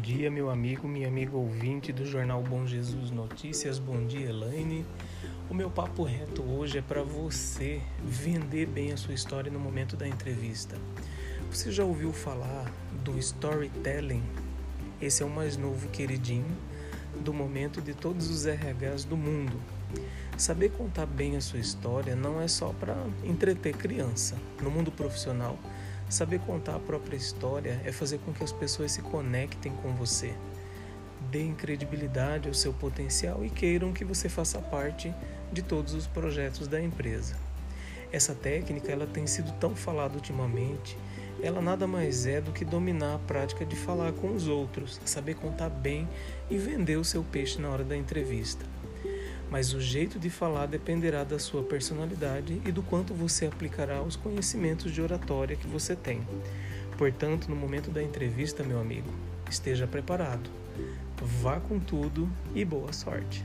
dia, meu amigo, minha amiga ouvinte do jornal Bom Jesus Notícias. Bom dia, Elaine. O meu papo reto hoje é para você vender bem a sua história no momento da entrevista. Você já ouviu falar do storytelling? Esse é o mais novo queridinho do momento de todos os RHs do mundo. Saber contar bem a sua história não é só para entreter criança. No mundo profissional, Saber contar a própria história é fazer com que as pessoas se conectem com você, deem credibilidade ao seu potencial e queiram que você faça parte de todos os projetos da empresa. Essa técnica ela tem sido tão falada ultimamente, ela nada mais é do que dominar a prática de falar com os outros, saber contar bem e vender o seu peixe na hora da entrevista mas o jeito de falar dependerá da sua personalidade e do quanto você aplicará os conhecimentos de oratória que você tem. Portanto, no momento da entrevista, meu amigo, esteja preparado. Vá com tudo e boa sorte.